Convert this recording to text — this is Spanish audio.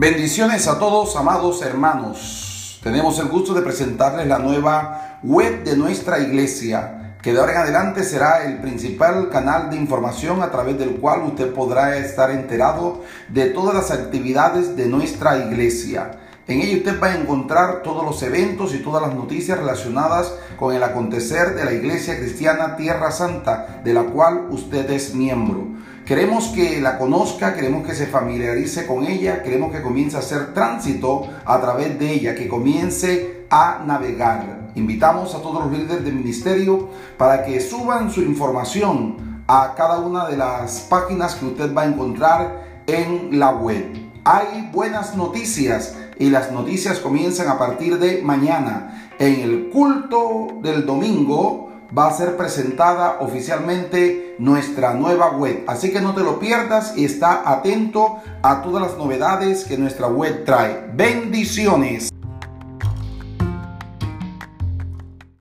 Bendiciones a todos, amados hermanos. Tenemos el gusto de presentarles la nueva web de nuestra iglesia, que de ahora en adelante será el principal canal de información a través del cual usted podrá estar enterado de todas las actividades de nuestra iglesia. En ella usted va a encontrar todos los eventos y todas las noticias relacionadas con el acontecer de la Iglesia Cristiana Tierra Santa, de la cual usted es miembro. Queremos que la conozca, queremos que se familiarice con ella, queremos que comience a hacer tránsito a través de ella, que comience a navegar. Invitamos a todos los líderes del ministerio para que suban su información a cada una de las páginas que usted va a encontrar en la web. Hay buenas noticias y las noticias comienzan a partir de mañana. En el culto del domingo va a ser presentada oficialmente nuestra nueva web. Así que no te lo pierdas y está atento a todas las novedades que nuestra web trae. Bendiciones.